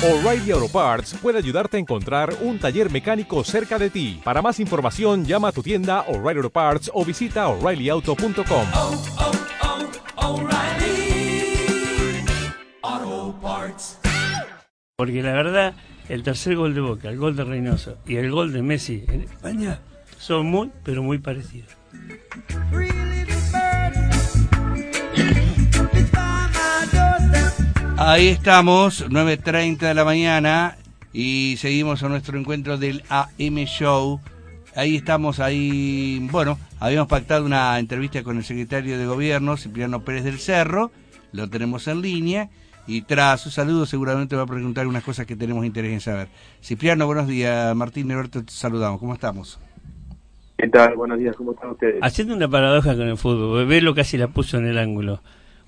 O'Reilly Auto Parts puede ayudarte a encontrar un taller mecánico cerca de ti. Para más información, llama a tu tienda O'Reilly Auto Parts o visita oreillyauto.com. oh, oh, Parts. Porque la verdad, el tercer gol de Boca, el gol de Reynoso y el gol de Messi en España son muy, pero muy parecidos. Ahí estamos, 9.30 de la mañana y seguimos a nuestro encuentro del AM Show. Ahí estamos, ahí, bueno, habíamos pactado una entrevista con el secretario de gobierno, Cipriano Pérez del Cerro, lo tenemos en línea y tras su saludo seguramente va a preguntar unas cosas que tenemos interés en saber. Cipriano, buenos días, Martín Alberto, te saludamos, ¿cómo estamos? ¿Qué tal? Buenos días, ¿cómo están ustedes? Haciendo una paradoja con el fútbol, Bebelo casi la puso en el ángulo.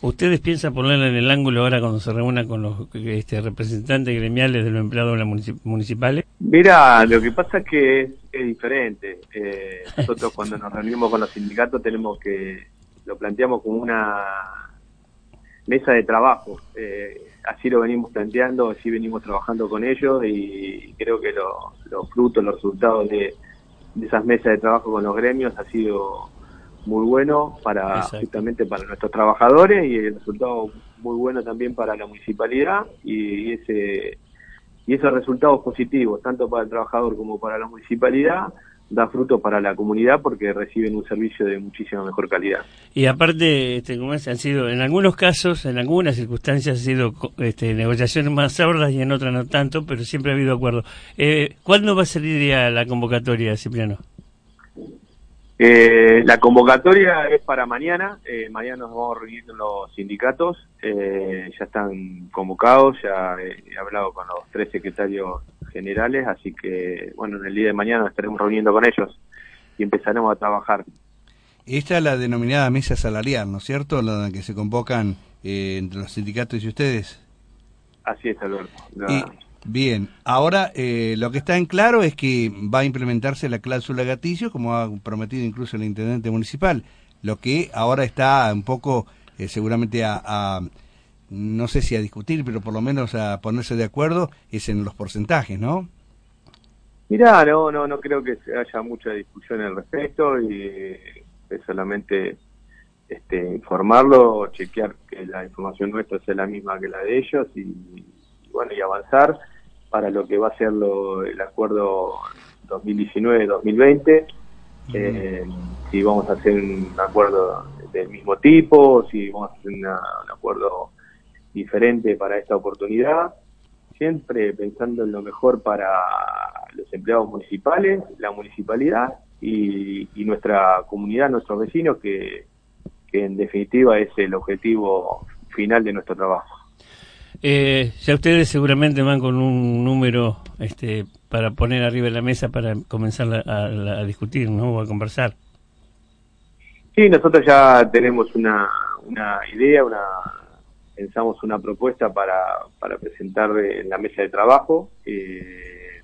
¿Ustedes piensan ponerla en el ángulo ahora cuando se reúna con los este, representantes gremiales de los empleados de las munici- municipales? Mira, lo que pasa es que es, diferente. Eh, nosotros cuando nos reunimos con los sindicatos tenemos que, lo planteamos como una mesa de trabajo. Eh, así lo venimos planteando, así venimos trabajando con ellos y creo que lo- los frutos, los resultados de, de esas mesas de trabajo con los gremios ha sido muy bueno para Exacto. justamente para nuestros trabajadores y el resultado muy bueno también para la municipalidad y, y ese y esos resultados positivos tanto para el trabajador como para la municipalidad da fruto para la comunidad porque reciben un servicio de muchísima mejor calidad. Y aparte, este, como es, han sido, en algunos casos, en algunas circunstancias, han sido este, negociaciones más sordas y en otras no tanto, pero siempre ha habido acuerdo. Eh, ¿Cuándo va a salir ya la convocatoria, Cipriano? Eh, la convocatoria es para mañana. eh, mañana nos vamos a reunir con los sindicatos. eh, ya están convocados. Ya he, he hablado con los tres secretarios generales. Así que, bueno, en el día de mañana nos estaremos reuniendo con ellos y empezaremos a trabajar. Esta es la denominada mesa salarial, ¿no es cierto? La que se convocan eh, entre los sindicatos y ustedes. Así es, Alberto. La- Y, bien, ahora eh, lo que está en claro es que va a implementarse la cláusula gatillo, como ha prometido incluso el intendente municipal, lo que ahora está un poco eh, seguramente a, a, no sé si a discutir, pero por lo menos a ponerse de acuerdo, es en los porcentajes, ¿no? Mirá, no, no, no creo que haya mucha discusión al respecto y es solamente este, informarlo, chequear que la información nuestra sea la misma que la de ellos y bueno y avanzar para lo que va a ser lo, el acuerdo 2019-2020. Eh, si vamos a hacer un acuerdo del mismo tipo, si vamos a hacer una- un acuerdo diferente para esta oportunidad siempre pensando en lo mejor para los empleados municipales, la municipalidad y, y nuestra comunidad, nuestros vecinos, que, que en definitiva es el objetivo final de nuestro trabajo. Eh, ya ustedes seguramente van con un número este, para poner arriba de la mesa para comenzar a, a- a discutir, ¿no? O a conversar. Sí, nosotros ya tenemos una, una idea, una pensamos una propuesta para, para presentar en la mesa de trabajo. eh,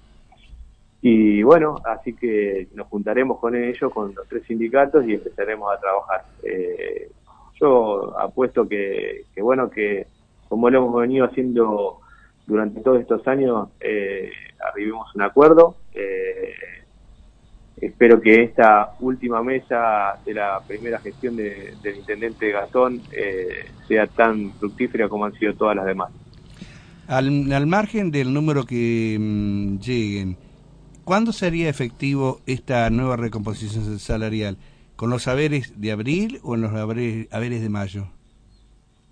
y bueno, así que nos juntaremos con ellos, con los tres sindicatos y empezaremos a trabajar. Eh, yo apuesto que, que, bueno, que como lo hemos venido haciendo durante todos estos años, eh, arribemos un acuerdo. Eh, espero que esta última mesa de la primera gestión de- del intendente Gastón eh, sea tan fructífera como han sido todas las demás. Al, al margen del número que mm, lleguen, ¿cuándo sería efectivo esta nueva recomposición salarial? ¿Con los haberes de abril o en los haberes, haberes de mayo?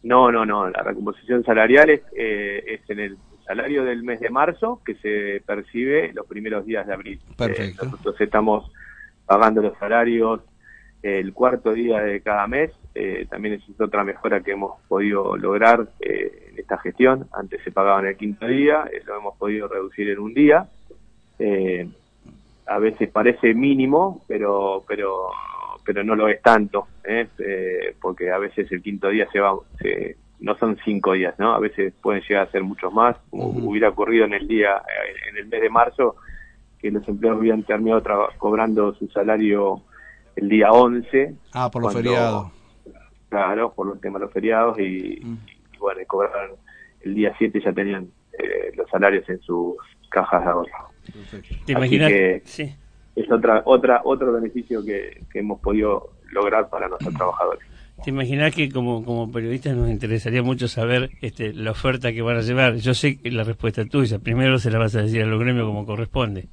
No, no, no, la recomposición salarial es, eh, es en el salario del mes de marzo que se percibe los primeros días de abril. Perfecto. Eh, nosotros estamos pagando los salarios eh, el cuarto día de cada mes. eh, también es otra mejora que hemos podido lograr eh, en esta gestión. Antes se pagaban el quinto día, eh, lo hemos podido reducir en un día. Eh, a veces parece mínimo, pero pero pero no lo es tanto, ¿eh? Eh, porque a veces el quinto día se va, se- no son cinco días, ¿no? A veces pueden llegar a ser muchos más, como hubiera ocurrido en el día, eh, en el mes de marzo, que los empleados habían terminado cobrando su salario el día 11. Ah, por los cuando- feriados. Claro, por los temas de los feriados y, y bueno, y cobraron el día 7 ya tenían eh, los salarios en sus cajas de ahorro. ¿Te Así imaginas? que- Sí. Es otra, otra, otro beneficio que, que hemos podido lograr para nuestros trabajadores. ¿Te imaginas que como, como periodistas nos interesaría mucho saber este, la oferta que van a llevar? Yo sé que la respuesta es tuya. Primero se la vas a decir a los gremios como corresponde.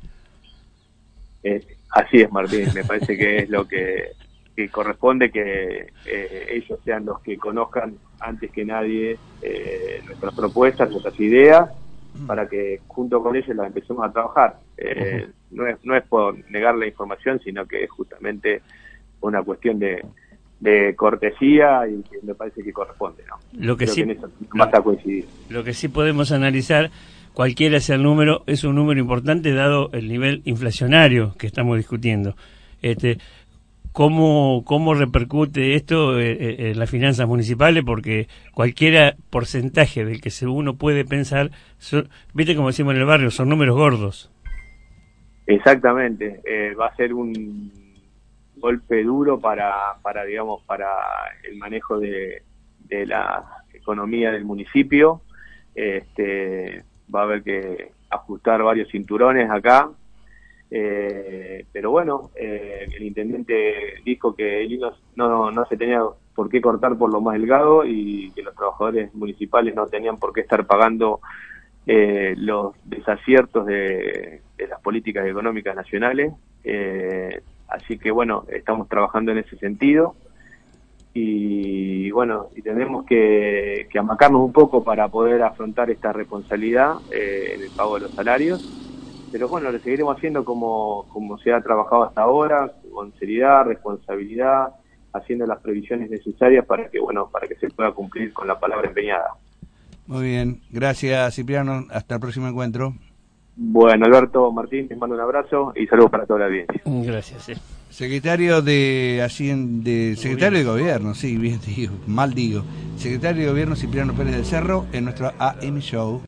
Eh, así es, Martín. Me parece que es lo que, que corresponde que eh, ellos sean los que conozcan antes que nadie eh, nuestras propuestas, nuestras ideas, para que junto con ellos las empecemos a trabajar. Eh, no, es, no es por negar la información, sino que es justamente una cuestión de, de cortesía y que me parece que corresponde. ¿no? Lo que Creo sí- en eso a coincidir. Lo que sí podemos analizar, cualquiera sea el número, es un número importante dado el nivel inflacionario que estamos discutiendo. Este, ¿cómo, ¿Cómo repercute esto eh, eh, en las finanzas municipales? Porque cualquier porcentaje del que uno puede pensar, son- viste como decimos en el barrio, son números gordos. Exactamente, eh, va a ser un golpe duro para, para digamos, para el manejo de, la economía del municipio. Este, va a haber que ajustar varios cinturones acá, eh, pero bueno, eh, el intendente dijo que el hilo no, no se tenía por qué cortar por lo más delgado y que los trabajadores municipales no tenían por qué estar pagando eh, los desaciertos de, las políticas económicas nacionales. Eh, así que bueno, estamos trabajando en ese sentido y bueno, y tenemos que, que amacarnos un poco para poder afrontar esta responsabilidad eh, en el pago de los salarios. Pero bueno, lo seguiremos haciendo como, como se ha trabajado hasta ahora, con seriedad, responsabilidad, haciendo las previsiones necesarias para que bueno, para que se pueda cumplir con la palabra empeñada. Muy bien, gracias Cipriano, hasta el próximo encuentro. Bueno, Alberto Martín, te mando un abrazo y saludos para toda la audiencia. Gracias. Secretario de Hacien- de Secretario de Gobierno, sí, bien digo, mal digo. Secretario de Gobierno Cipriano Pérez del Cerro en nuestro AM Show.